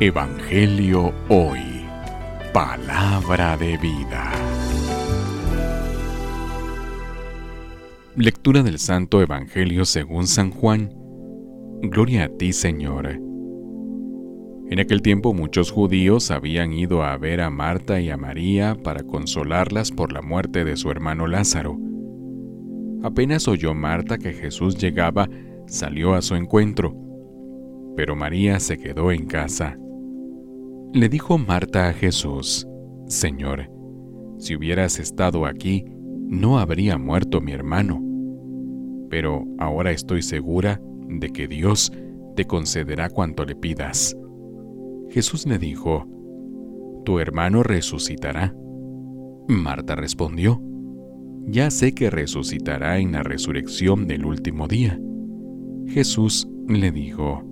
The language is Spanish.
Evangelio Hoy. Palabra de vida. Lectura del Santo Evangelio según San Juan. Gloria a ti, Señor. En aquel tiempo muchos judíos habían ido a ver a Marta y a María para consolarlas por la muerte de su hermano Lázaro. Apenas oyó Marta que Jesús llegaba, salió a su encuentro, pero María se quedó en casa. Le dijo Marta a Jesús, Señor, si hubieras estado aquí, no habría muerto mi hermano. Pero ahora estoy segura de que Dios te concederá cuanto le pidas. Jesús le dijo, Tu hermano resucitará. Marta respondió, Ya sé que resucitará en la resurrección del último día. Jesús le dijo,